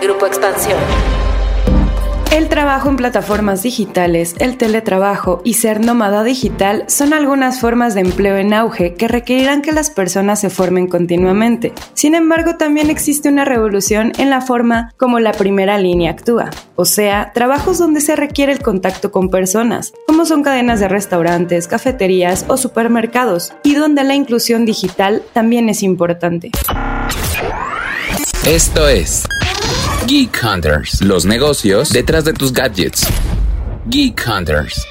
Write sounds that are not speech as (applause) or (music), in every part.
Grupo Expansión. El trabajo en plataformas digitales, el teletrabajo y ser nómada digital son algunas formas de empleo en auge que requerirán que las personas se formen continuamente. Sin embargo, también existe una revolución en la forma como la primera línea actúa, o sea, trabajos donde se requiere el contacto con personas, como son cadenas de restaurantes, cafeterías o supermercados, y donde la inclusión digital también es importante. Esto es Geek Hunters, los negocios detrás de tus gadgets. Geek Hunters.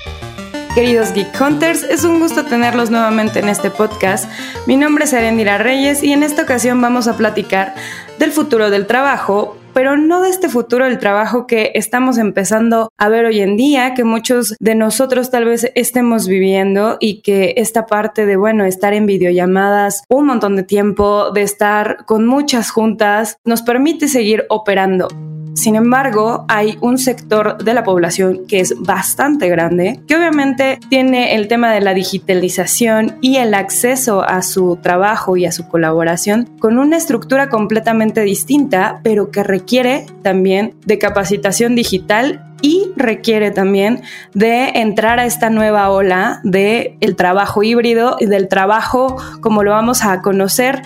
Queridos Geek Hunters, es un gusto tenerlos nuevamente en este podcast. Mi nombre es Arendira Reyes y en esta ocasión vamos a platicar del futuro del trabajo, pero no de este futuro del trabajo que estamos empezando a ver hoy en día, que muchos de nosotros tal vez estemos viviendo y que esta parte de, bueno, estar en videollamadas un montón de tiempo, de estar con muchas juntas, nos permite seguir operando. Sin embargo, hay un sector de la población que es bastante grande, que obviamente tiene el tema de la digitalización y el acceso a su trabajo y a su colaboración con una estructura completamente distinta, pero que requiere también de capacitación digital y requiere también de entrar a esta nueva ola de el trabajo híbrido y del trabajo como lo vamos a conocer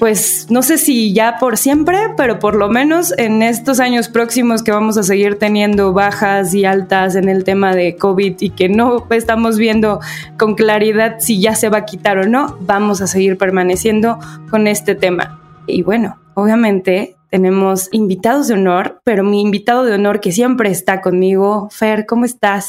pues no sé si ya por siempre, pero por lo menos en estos años próximos que vamos a seguir teniendo bajas y altas en el tema de COVID y que no estamos viendo con claridad si ya se va a quitar o no, vamos a seguir permaneciendo con este tema. Y bueno, obviamente tenemos invitados de honor, pero mi invitado de honor que siempre está conmigo, Fer, ¿cómo estás?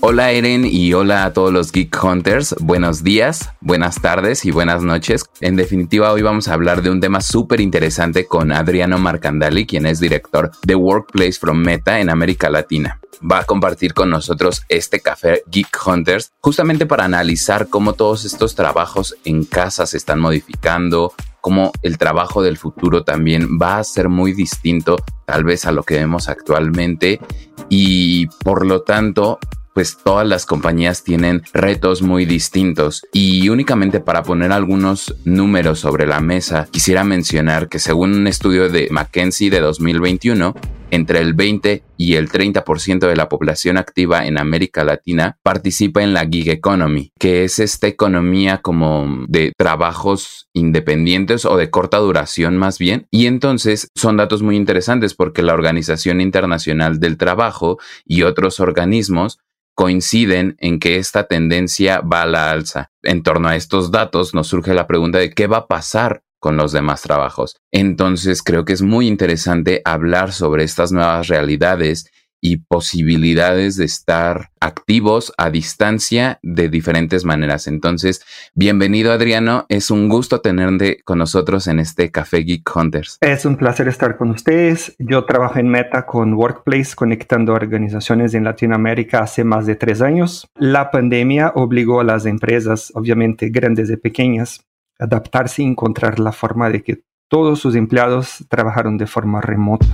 Hola Eren y hola a todos los Geek Hunters. Buenos días, buenas tardes y buenas noches. En definitiva, hoy vamos a hablar de un tema súper interesante con Adriano Marcandali, quien es director de Workplace from Meta en América Latina. Va a compartir con nosotros este café Geek Hunters justamente para analizar cómo todos estos trabajos en casa se están modificando, cómo el trabajo del futuro también va a ser muy distinto tal vez a lo que vemos actualmente y por lo tanto pues todas las compañías tienen retos muy distintos. Y únicamente para poner algunos números sobre la mesa, quisiera mencionar que según un estudio de McKinsey de 2021, entre el 20 y el 30% de la población activa en América Latina participa en la gig economy, que es esta economía como de trabajos independientes o de corta duración más bien. Y entonces son datos muy interesantes porque la Organización Internacional del Trabajo y otros organismos coinciden en que esta tendencia va a la alza. En torno a estos datos nos surge la pregunta de qué va a pasar con los demás trabajos. Entonces creo que es muy interesante hablar sobre estas nuevas realidades y posibilidades de estar activos a distancia de diferentes maneras. Entonces, bienvenido Adriano, es un gusto tenerte con nosotros en este Café Geek Hunters. Es un placer estar con ustedes. Yo trabajo en Meta con Workplace, conectando organizaciones en Latinoamérica hace más de tres años. La pandemia obligó a las empresas, obviamente grandes y pequeñas, a adaptarse y encontrar la forma de que todos sus empleados trabajaron de forma remota.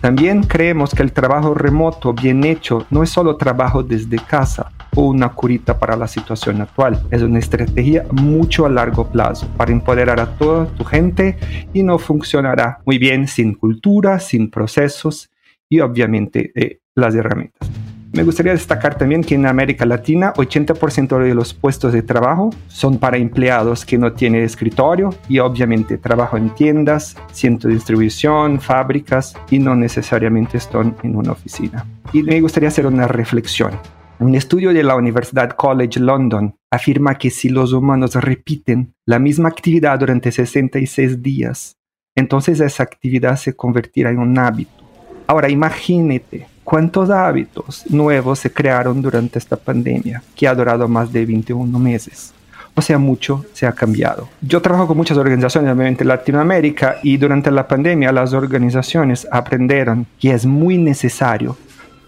También creemos que el trabajo remoto bien hecho no es solo trabajo desde casa o una curita para la situación actual, es una estrategia mucho a largo plazo para empoderar a toda tu gente y no funcionará muy bien sin cultura, sin procesos y obviamente eh, las herramientas. Me gustaría destacar también que en América Latina 80% de los puestos de trabajo son para empleados que no tienen escritorio y obviamente trabajo en tiendas, centros de distribución, fábricas y no necesariamente están en una oficina. Y me gustaría hacer una reflexión. Un estudio de la Universidad College London afirma que si los humanos repiten la misma actividad durante 66 días, entonces esa actividad se convertirá en un hábito. Ahora imagínate ¿Cuántos hábitos nuevos se crearon durante esta pandemia que ha durado más de 21 meses? O sea, mucho se ha cambiado. Yo trabajo con muchas organizaciones, obviamente en Latinoamérica, y durante la pandemia las organizaciones aprendieron que es muy necesario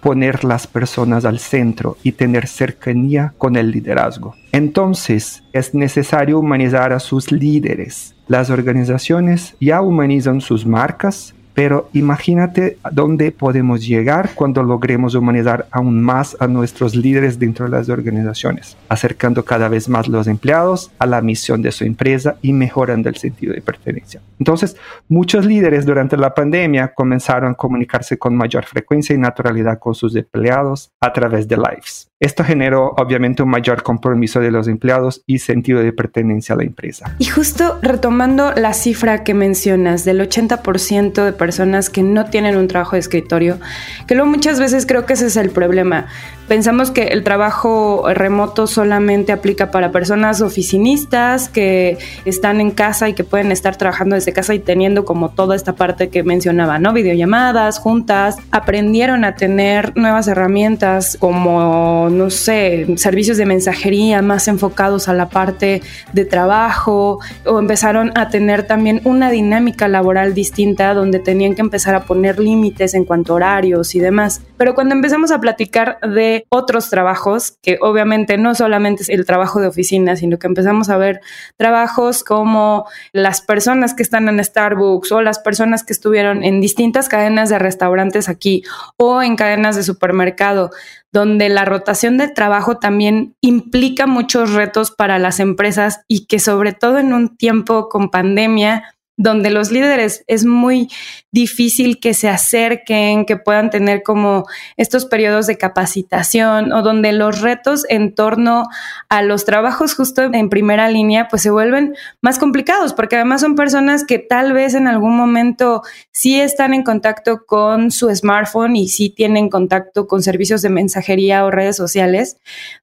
poner las personas al centro y tener cercanía con el liderazgo. Entonces, es necesario humanizar a sus líderes. Las organizaciones ya humanizan sus marcas, pero imagínate dónde podemos llegar cuando logremos humanizar aún más a nuestros líderes dentro de las organizaciones, acercando cada vez más los empleados a la misión de su empresa y mejorando el sentido de pertenencia. Entonces, muchos líderes durante la pandemia comenzaron a comunicarse con mayor frecuencia y naturalidad con sus empleados a través de lives. Esto generó obviamente un mayor compromiso de los empleados y sentido de pertenencia a la empresa. Y justo retomando la cifra que mencionas del 80% de personas que no tienen un trabajo de escritorio, que luego muchas veces creo que ese es el problema. Pensamos que el trabajo remoto solamente aplica para personas oficinistas que están en casa y que pueden estar trabajando desde casa y teniendo como toda esta parte que mencionaba, ¿no? Videollamadas, juntas, aprendieron a tener nuevas herramientas como, no sé, servicios de mensajería más enfocados a la parte de trabajo o empezaron a tener también una dinámica laboral distinta donde tenían que empezar a poner límites en cuanto a horarios y demás. Pero cuando empezamos a platicar de otros trabajos, que obviamente no solamente es el trabajo de oficina, sino que empezamos a ver trabajos como las personas que están en Starbucks o las personas que estuvieron en distintas cadenas de restaurantes aquí o en cadenas de supermercado, donde la rotación de trabajo también implica muchos retos para las empresas y que sobre todo en un tiempo con pandemia, donde los líderes es muy difícil que se acerquen, que puedan tener como estos periodos de capacitación o donde los retos en torno a los trabajos justo en primera línea pues se vuelven más complicados porque además son personas que tal vez en algún momento sí están en contacto con su smartphone y sí tienen contacto con servicios de mensajería o redes sociales,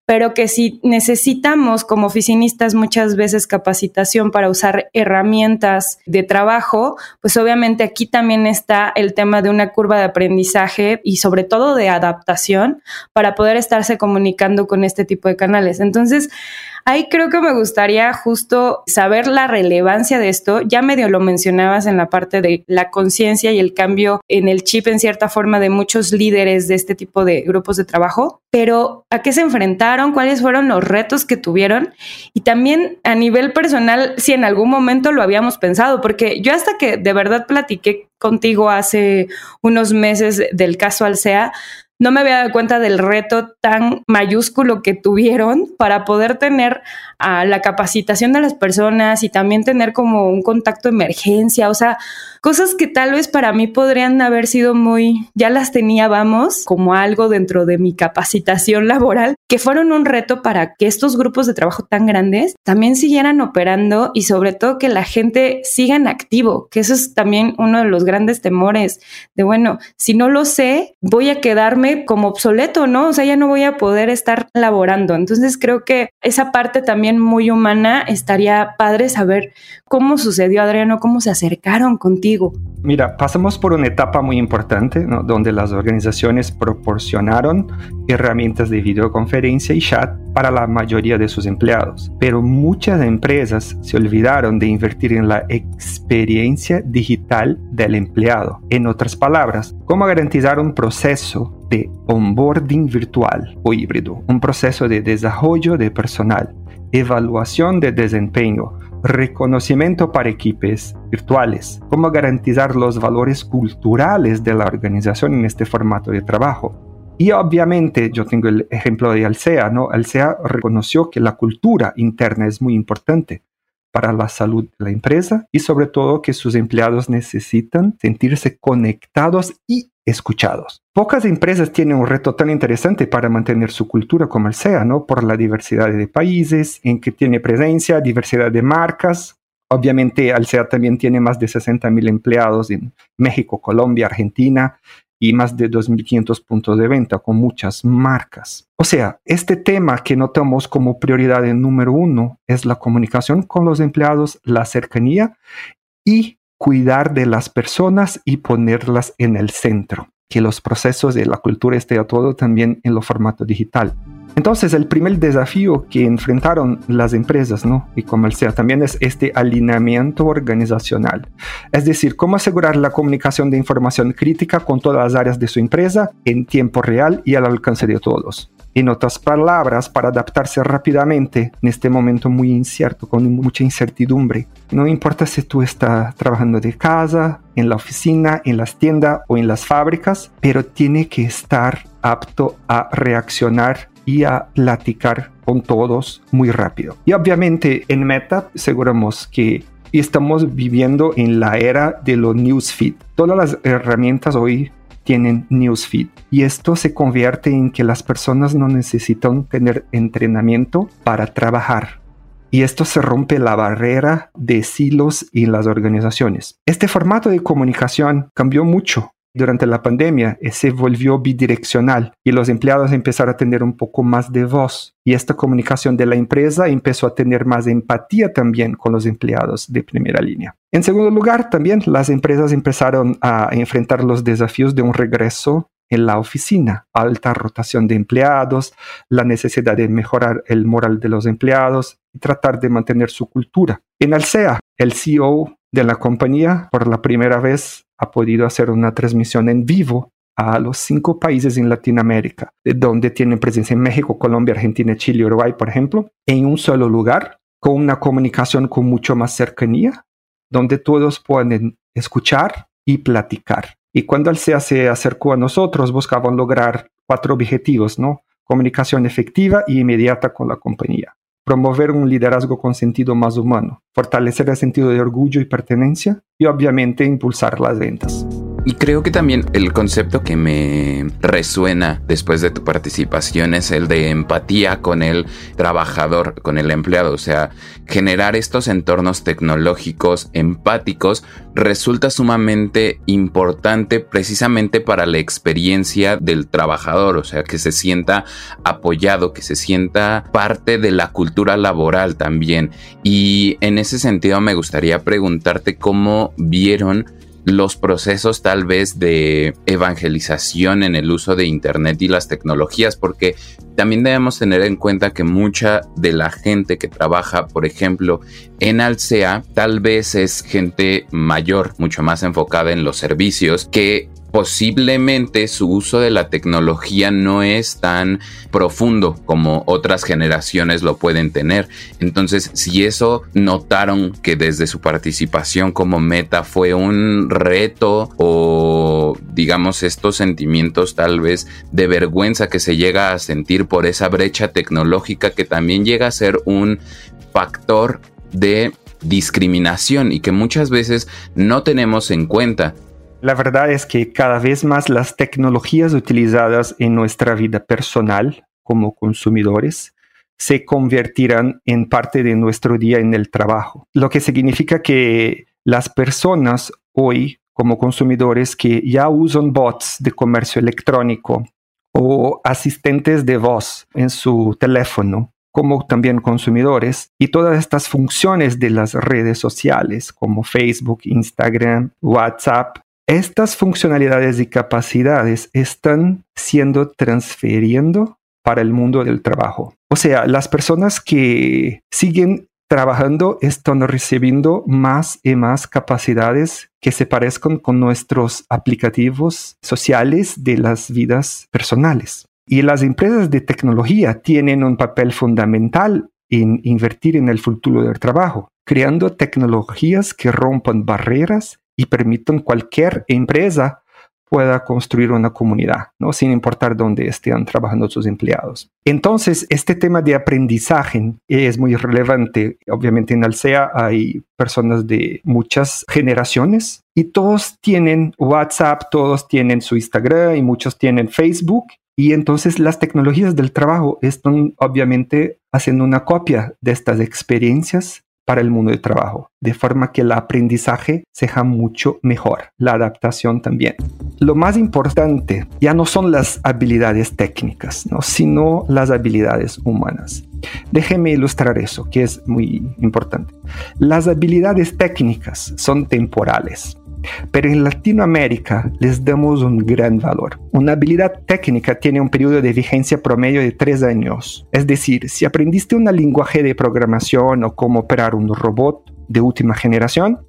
pero que si necesitamos como oficinistas muchas veces capacitación para usar herramientas de trabajo, pues obviamente aquí también está el tema de una curva de aprendizaje y sobre todo de adaptación para poder estarse comunicando con este tipo de canales. Entonces, Ahí creo que me gustaría justo saber la relevancia de esto. Ya medio lo mencionabas en la parte de la conciencia y el cambio en el chip en cierta forma de muchos líderes de este tipo de grupos de trabajo, pero ¿a qué se enfrentaron? ¿Cuáles fueron los retos que tuvieron? Y también a nivel personal, si en algún momento lo habíamos pensado, porque yo hasta que de verdad platiqué contigo hace unos meses del caso Alsea, no me había dado cuenta del reto tan mayúsculo que tuvieron para poder tener a la capacitación de las personas y también tener como un contacto emergencia, o sea, cosas que tal vez para mí podrían haber sido muy, ya las tenía, vamos, como algo dentro de mi capacitación (laughs) laboral, que fueron un reto para que estos grupos de trabajo tan grandes también siguieran operando y sobre todo que la gente siga en activo, que eso es también uno de los grandes temores de, bueno, si no lo sé, voy a quedarme como obsoleto, ¿no? O sea, ya no voy a poder estar laborando. Entonces creo que esa parte también muy humana, estaría padre saber cómo sucedió, Adriano, cómo se acercaron contigo. Mira, pasamos por una etapa muy importante, donde las organizaciones proporcionaron herramientas de videoconferencia y chat para la mayoría de sus empleados, pero muchas empresas se olvidaron de invertir en la experiencia digital del empleado. En otras palabras, cómo garantizar un proceso de onboarding virtual o híbrido, un proceso de desarrollo de personal evaluación de desempeño, reconocimiento para equipos virtuales, cómo garantizar los valores culturales de la organización en este formato de trabajo. Y obviamente yo tengo el ejemplo de Alsea, ¿no? Alsea reconoció que la cultura interna es muy importante para la salud de la empresa y sobre todo que sus empleados necesitan sentirse conectados y escuchados. Pocas empresas tienen un reto tan interesante para mantener su cultura como el SEA, ¿no? Por la diversidad de países en que tiene presencia, diversidad de marcas. Obviamente, Alsea también tiene más de 60 mil empleados en México, Colombia, Argentina y más de 2.500 puntos de venta con muchas marcas. O sea, este tema que notamos como prioridad número uno es la comunicación con los empleados, la cercanía y cuidar de las personas y ponerlas en el centro, que los procesos de la cultura esté todo también en lo formato digital. Entonces, el primer desafío que enfrentaron las empresas, ¿no? Y el SEA también es este alineamiento organizacional. Es decir, cómo asegurar la comunicación de información crítica con todas las áreas de su empresa en tiempo real y al alcance de todos. En otras palabras, para adaptarse rápidamente en este momento muy incierto, con mucha incertidumbre. No importa si tú estás trabajando de casa, en la oficina, en las tiendas o en las fábricas, pero tiene que estar apto a reaccionar y a platicar con todos muy rápido. Y obviamente en Meta aseguramos que estamos viviendo en la era de los newsfeed. Todas las herramientas hoy tienen newsfeed. Y esto se convierte en que las personas no necesitan tener entrenamiento para trabajar. Y esto se rompe la barrera de silos en las organizaciones. Este formato de comunicación cambió mucho durante la pandemia se volvió bidireccional y los empleados empezaron a tener un poco más de voz. Y esta comunicación de la empresa empezó a tener más empatía también con los empleados de primera línea. En segundo lugar, también las empresas empezaron a enfrentar los desafíos de un regreso en la oficina, alta rotación de empleados, la necesidad de mejorar el moral de los empleados y tratar de mantener su cultura. En Alsea, el CEO de la compañía por la primera vez ha podido hacer una transmisión en vivo a los cinco países en Latinoamérica, donde tienen presencia en México, Colombia, Argentina, Chile, Uruguay, por ejemplo, en un solo lugar, con una comunicación con mucho más cercanía, donde todos pueden escuchar y platicar. Y cuando SEA se acercó a nosotros, buscaban lograr cuatro objetivos, ¿no? Comunicación efectiva y inmediata con la compañía. Promover un liderazgo con sentido más humano. Fortalecer el sentido de orgullo y pertenencia. Y obviamente impulsar las ventas. Y creo que también el concepto que me resuena después de tu participación es el de empatía con el trabajador, con el empleado. O sea, generar estos entornos tecnológicos empáticos resulta sumamente importante precisamente para la experiencia del trabajador. O sea, que se sienta apoyado, que se sienta parte de la cultura laboral también. Y en ese sentido me gustaría preguntarte cómo vieron los procesos tal vez de evangelización en el uso de Internet y las tecnologías, porque también debemos tener en cuenta que mucha de la gente que trabaja, por ejemplo, en Alsea, tal vez es gente mayor, mucho más enfocada en los servicios, que posiblemente su uso de la tecnología no es tan profundo como otras generaciones lo pueden tener. Entonces, si eso notaron que desde su participación como meta fue un reto o digamos estos sentimientos tal vez de vergüenza que se llega a sentir por esa brecha tecnológica que también llega a ser un factor de discriminación y que muchas veces no tenemos en cuenta. La verdad es que cada vez más las tecnologías utilizadas en nuestra vida personal como consumidores se convertirán en parte de nuestro día en el trabajo, lo que significa que las personas hoy como consumidores que ya usan bots de comercio electrónico o asistentes de voz en su teléfono, como también consumidores, y todas estas funciones de las redes sociales como Facebook, Instagram, WhatsApp, estas funcionalidades y capacidades están siendo transferiendo para el mundo del trabajo. O sea, las personas que siguen trabajando están recibiendo más y más capacidades que se parezcan con nuestros aplicativos sociales de las vidas personales. Y las empresas de tecnología tienen un papel fundamental en invertir en el futuro del trabajo, creando tecnologías que rompan barreras y permitan cualquier empresa pueda construir una comunidad, ¿no? sin importar dónde estén trabajando sus empleados. Entonces, este tema de aprendizaje es muy relevante. Obviamente en Alsea hay personas de muchas generaciones y todos tienen WhatsApp, todos tienen su Instagram y muchos tienen Facebook. Y entonces las tecnologías del trabajo están obviamente haciendo una copia de estas experiencias para el mundo del trabajo, de forma que el aprendizaje sea mucho mejor, la adaptación también. Lo más importante ya no son las habilidades técnicas, ¿no? sino las habilidades humanas. Déjeme ilustrar eso, que es muy importante. Las habilidades técnicas son temporales. Pero en Latinoamérica les damos un gran valor. Una habilidad técnica tiene un periodo de vigencia promedio de tres años. Es decir, si aprendiste un lenguaje de programación o cómo operar un robot de última generación,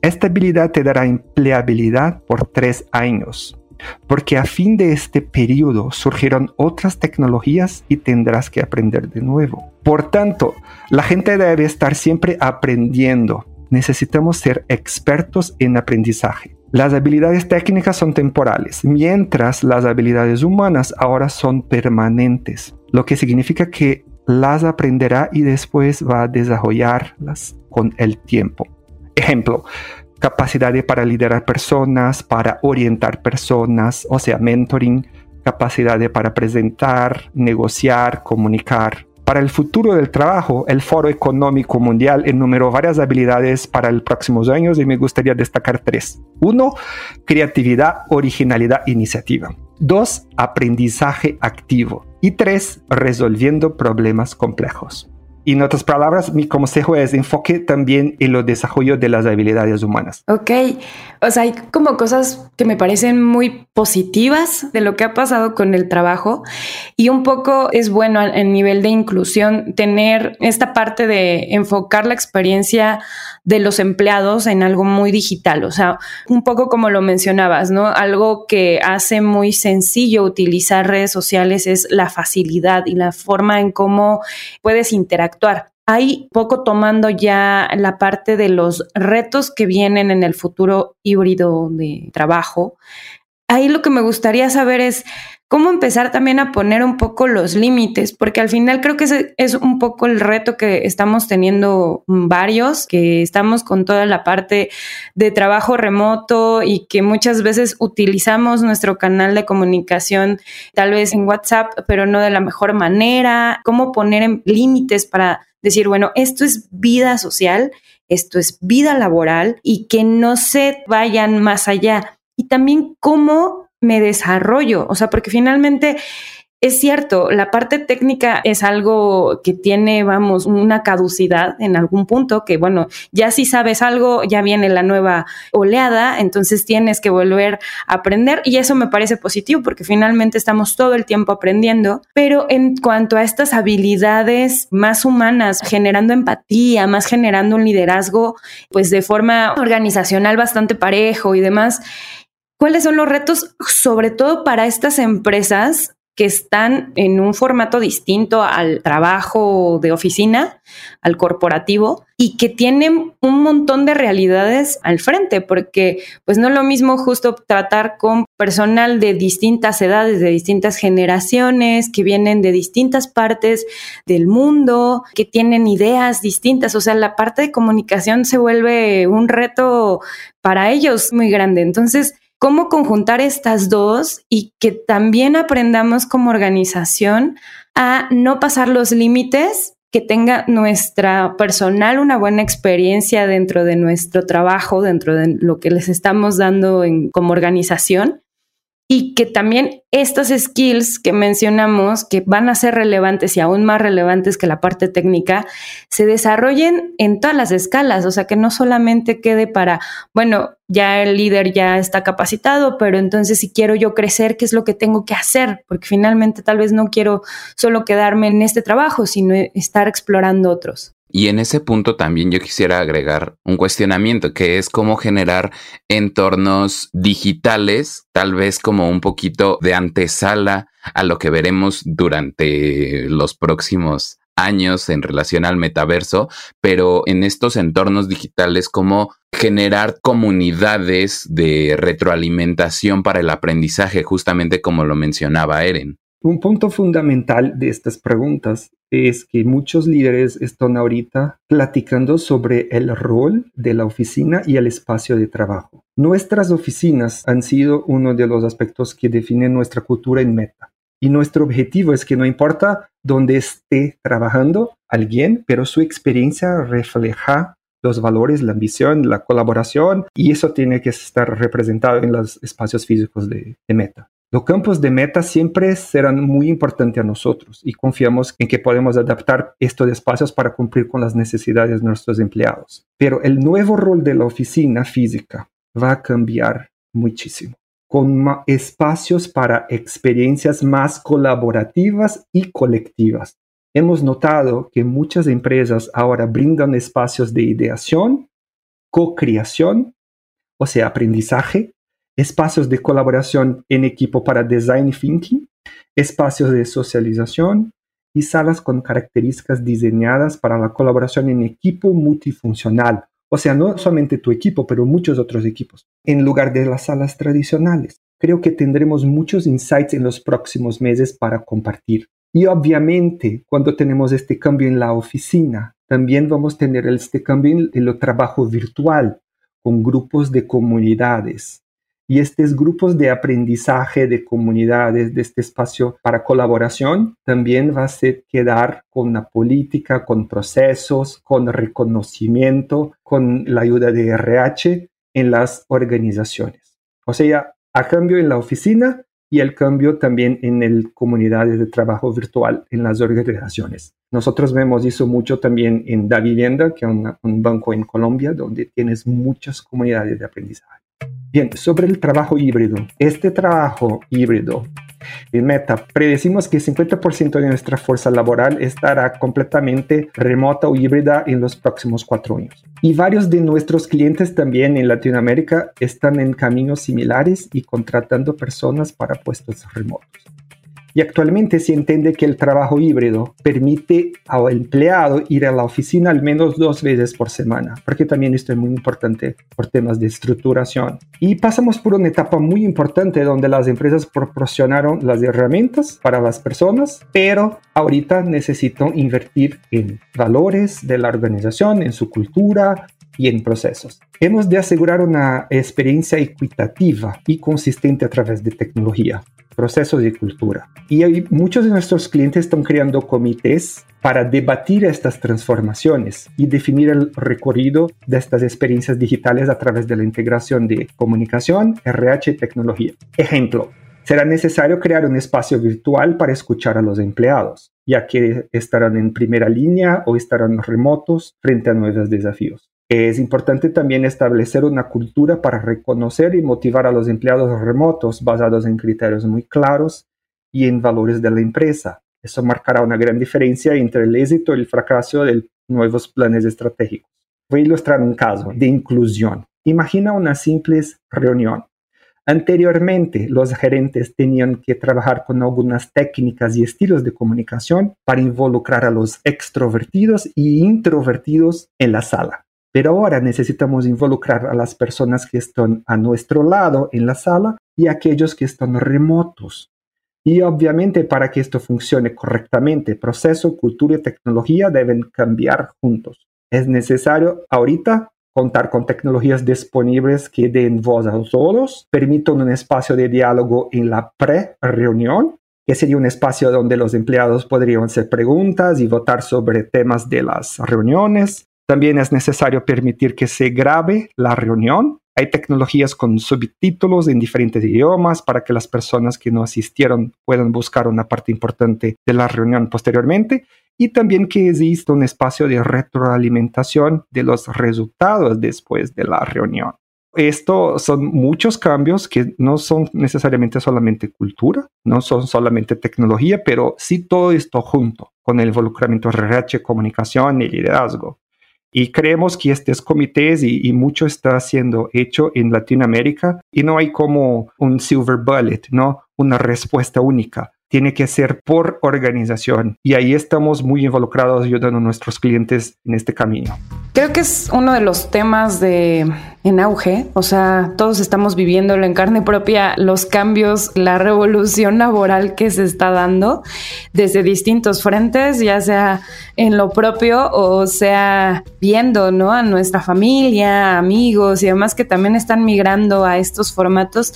esta habilidad te dará empleabilidad por tres años. porque a fin de este periodo surgieron otras tecnologías y tendrás que aprender de nuevo. Por tanto, la gente debe estar siempre aprendiendo. Necesitamos ser expertos en aprendizaje. Las habilidades técnicas son temporales, mientras las habilidades humanas ahora son permanentes, lo que significa que las aprenderá y después va a desarrollarlas con el tiempo. Ejemplo, capacidad para liderar personas, para orientar personas, o sea, mentoring, capacidad para presentar, negociar, comunicar. Para el futuro del trabajo, el Foro Económico Mundial enumeró varias habilidades para los próximos años y me gustaría destacar tres. Uno, creatividad, originalidad, iniciativa. Dos, aprendizaje activo. Y tres, resolviendo problemas complejos. En otras palabras, mi consejo es enfoque también en el desarrollo de las habilidades humanas. Ok, o sea, hay como cosas que me parecen muy positivas de lo que ha pasado con el trabajo y un poco es bueno a nivel de inclusión tener esta parte de enfocar la experiencia de los empleados en algo muy digital, o sea, un poco como lo mencionabas, ¿no? Algo que hace muy sencillo utilizar redes sociales es la facilidad y la forma en cómo puedes interactuar actuar. Hay poco tomando ya la parte de los retos que vienen en el futuro híbrido de trabajo. Ahí lo que me gustaría saber es cómo empezar también a poner un poco los límites, porque al final creo que ese es un poco el reto que estamos teniendo varios, que estamos con toda la parte de trabajo remoto y que muchas veces utilizamos nuestro canal de comunicación tal vez en WhatsApp, pero no de la mejor manera, cómo poner límites para decir, bueno, esto es vida social, esto es vida laboral y que no se vayan más allá. Y también cómo me desarrollo, o sea, porque finalmente es cierto, la parte técnica es algo que tiene, vamos, una caducidad en algún punto, que bueno, ya si sabes algo, ya viene la nueva oleada, entonces tienes que volver a aprender y eso me parece positivo porque finalmente estamos todo el tiempo aprendiendo, pero en cuanto a estas habilidades más humanas, generando empatía, más generando un liderazgo, pues de forma organizacional bastante parejo y demás, ¿Cuáles son los retos, sobre todo para estas empresas que están en un formato distinto al trabajo de oficina, al corporativo, y que tienen un montón de realidades al frente, porque pues no es lo mismo justo tratar con personal de distintas edades, de distintas generaciones, que vienen de distintas partes del mundo, que tienen ideas distintas, o sea, la parte de comunicación se vuelve un reto para ellos muy grande. Entonces, cómo conjuntar estas dos y que también aprendamos como organización a no pasar los límites, que tenga nuestra personal una buena experiencia dentro de nuestro trabajo, dentro de lo que les estamos dando como organización y que también estas skills que mencionamos, que van a ser relevantes y aún más relevantes que la parte técnica, se desarrollen en todas las escalas, o sea, que no solamente quede para, bueno, ya el líder ya está capacitado, pero entonces si quiero yo crecer, ¿qué es lo que tengo que hacer? Porque finalmente tal vez no quiero solo quedarme en este trabajo, sino estar explorando otros. Y en ese punto también yo quisiera agregar un cuestionamiento que es cómo generar entornos digitales, tal vez como un poquito de antesala a lo que veremos durante los próximos años en relación al metaverso, pero en estos entornos digitales, cómo generar comunidades de retroalimentación para el aprendizaje, justamente como lo mencionaba Eren. Un punto fundamental de estas preguntas es que muchos líderes están ahorita platicando sobre el rol de la oficina y el espacio de trabajo. Nuestras oficinas han sido uno de los aspectos que definen nuestra cultura en Meta. Y nuestro objetivo es que no importa dónde esté trabajando alguien, pero su experiencia refleja los valores, la ambición, la colaboración, y eso tiene que estar representado en los espacios físicos de, de Meta. Los campos de meta siempre serán muy importantes a nosotros y confiamos en que podemos adaptar estos espacios para cumplir con las necesidades de nuestros empleados. Pero el nuevo rol de la oficina física va a cambiar muchísimo, con espacios para experiencias más colaborativas y colectivas. Hemos notado que muchas empresas ahora brindan espacios de ideación, co-creación, o sea, aprendizaje, espacios de colaboración en equipo para design thinking, espacios de socialización y salas con características diseñadas para la colaboración en equipo multifuncional. O sea, no solamente tu equipo, pero muchos otros equipos, en lugar de las salas tradicionales. Creo que tendremos muchos insights en los próximos meses para compartir. Y obviamente, cuando tenemos este cambio en la oficina, también vamos a tener este cambio en el trabajo virtual con grupos de comunidades. Y estos grupos de aprendizaje de comunidades, de este espacio para colaboración, también va a ser quedar con una política, con procesos, con reconocimiento, con la ayuda de RH en las organizaciones. O sea, a cambio en la oficina y el cambio también en el comunidades de trabajo virtual en las organizaciones. Nosotros vemos eso mucho también en Da Vivienda, que es un banco en Colombia, donde tienes muchas comunidades de aprendizaje. Bien, sobre el trabajo híbrido. Este trabajo híbrido en Meta, predecimos que 50% de nuestra fuerza laboral estará completamente remota o híbrida en los próximos cuatro años. Y varios de nuestros clientes también en Latinoamérica están en caminos similares y contratando personas para puestos remotos. Y actualmente se entiende que el trabajo híbrido permite al empleado ir a la oficina al menos dos veces por semana, porque también esto es muy importante por temas de estructuración. Y pasamos por una etapa muy importante donde las empresas proporcionaron las herramientas para las personas, pero ahorita necesitan invertir en valores de la organización, en su cultura, y en procesos. Hemos de asegurar una experiencia equitativa y consistente a través de tecnología procesos de cultura. Y hay, muchos de nuestros clientes están creando comités para debatir estas transformaciones y definir el recorrido de estas experiencias digitales a través de la integración de comunicación, RH y tecnología. Ejemplo, será necesario crear un espacio virtual para escuchar a los empleados, ya que estarán en primera línea o estarán remotos frente a nuevos desafíos. Es importante también establecer una cultura para reconocer y motivar a los empleados remotos basados en criterios muy claros y en valores de la empresa. Eso marcará una gran diferencia entre el éxito y el fracaso de nuevos planes estratégicos. Voy a ilustrar un caso de inclusión. Imagina una simple reunión. Anteriormente, los gerentes tenían que trabajar con algunas técnicas y estilos de comunicación para involucrar a los extrovertidos y introvertidos en la sala. Pero ahora necesitamos involucrar a las personas que están a nuestro lado en la sala y a aquellos que están remotos. Y obviamente para que esto funcione correctamente, proceso, cultura y tecnología deben cambiar juntos. Es necesario ahorita contar con tecnologías disponibles que den voz a todos, permitan un espacio de diálogo en la pre-reunión, que sería un espacio donde los empleados podrían hacer preguntas y votar sobre temas de las reuniones, también es necesario permitir que se grabe la reunión. Hay tecnologías con subtítulos en diferentes idiomas para que las personas que no asistieron puedan buscar una parte importante de la reunión posteriormente y también que exista un espacio de retroalimentación de los resultados después de la reunión. Esto son muchos cambios que no son necesariamente solamente cultura, no son solamente tecnología, pero sí todo esto junto con el involucramiento RH, comunicación y liderazgo. Y creemos que estos comités y, mucho está siendo hecho en Latinoamérica y no hay como un silver bullet, ¿no? Una respuesta única. Tiene que ser por organización y ahí estamos muy involucrados ayudando a nuestros clientes en este camino. Creo que es uno de los temas de en auge, o sea, todos estamos viviéndolo en carne propia, los cambios, la revolución laboral que se está dando desde distintos frentes, ya sea en lo propio o sea viendo, ¿no? A nuestra familia, amigos y demás que también están migrando a estos formatos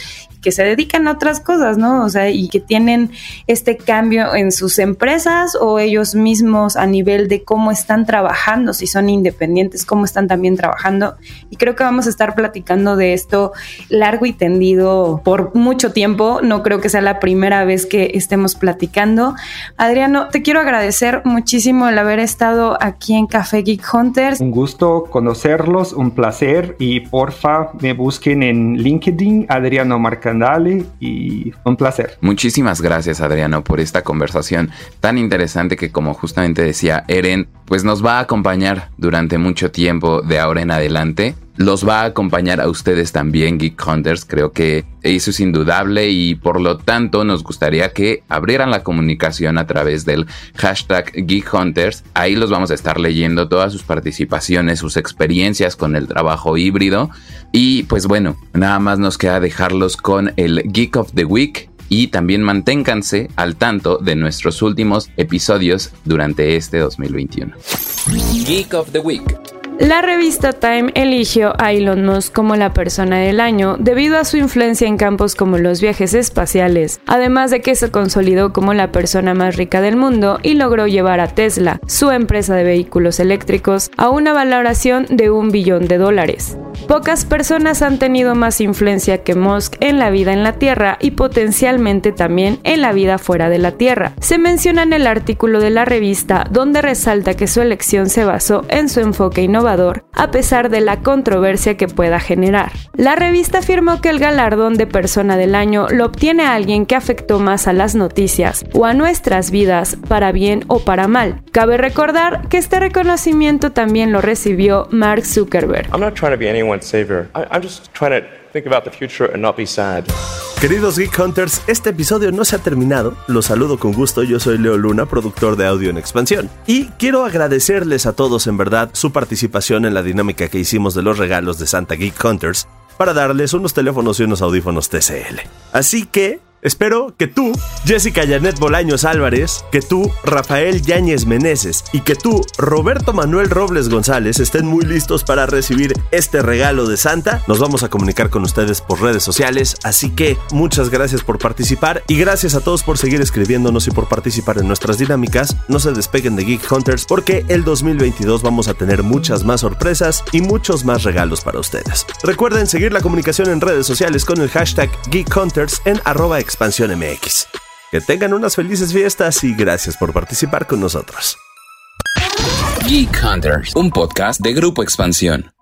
que se dedican a otras cosas, ¿no? O sea, y que tienen este cambio en sus empresas o ellos mismos a nivel de cómo están trabajando, si son independientes, cómo están también trabajando. Y creo que vamos a estar platicando de esto largo y tendido por mucho tiempo. No creo que sea la primera vez que estemos platicando. Adriano, te quiero agradecer muchísimo el haber estado aquí en Café Geek Hunters. Un gusto conocerlos, un placer y porfa me busquen en LinkedIn Adriano Marcandale y un placer. Muchísimas gracias Adriano por esta conversación tan interesante que como justamente decía Eren, pues nos va a acompañar durante mucho tiempo de ahora en adelante los va a acompañar a ustedes también, Geek Hunters. Creo que eso es indudable y por lo tanto nos gustaría que abrieran la comunicación a través del hashtag Geek Hunters. Ahí los vamos a estar leyendo todas sus participaciones, sus experiencias con el trabajo híbrido. Y pues bueno, nada más nos queda dejarlos con el Geek of the Week y también manténganse al tanto de nuestros últimos episodios durante este 2021. Geek of the Week. La revista Time eligió a Elon Musk como la persona del año debido a su influencia en campos como los viajes espaciales, además de que se consolidó como la persona más rica del mundo y logró llevar a Tesla, su empresa de vehículos eléctricos, a una valoración de un billón de dólares. Pocas personas han tenido más influencia que Musk en la vida en la Tierra y potencialmente también en la vida fuera de la Tierra. Se menciona en el artículo de la revista donde resalta que su elección se basó en su enfoque innovador, a pesar de la controversia que pueda generar. La revista afirmó que el galardón de persona del año lo obtiene alguien que afectó más a las noticias o a nuestras vidas, para bien o para mal. Cabe recordar que este reconocimiento también lo recibió Mark Zuckerberg. Queridos Geek Hunters, este episodio no se ha terminado. Los saludo con gusto. Yo soy Leo Luna, productor de audio en expansión. Y quiero agradecerles a todos en verdad su participación en la dinámica que hicimos de los regalos de Santa Geek Hunters para darles unos teléfonos y unos audífonos TCL. Así que Espero que tú, Jessica Janet Bolaños Álvarez, que tú, Rafael Yáñez Meneses y que tú, Roberto Manuel Robles González, estén muy listos para recibir este regalo de Santa. Nos vamos a comunicar con ustedes por redes sociales, así que muchas gracias por participar y gracias a todos por seguir escribiéndonos y por participar en nuestras dinámicas. No se despeguen de Geek Hunters porque el 2022 vamos a tener muchas más sorpresas y muchos más regalos para ustedes. Recuerden seguir la comunicación en redes sociales con el hashtag Geek Hunters en arroba Expansión MX. Que tengan unas felices fiestas y gracias por participar con nosotros. Geek Hunters, un podcast de Grupo Expansión.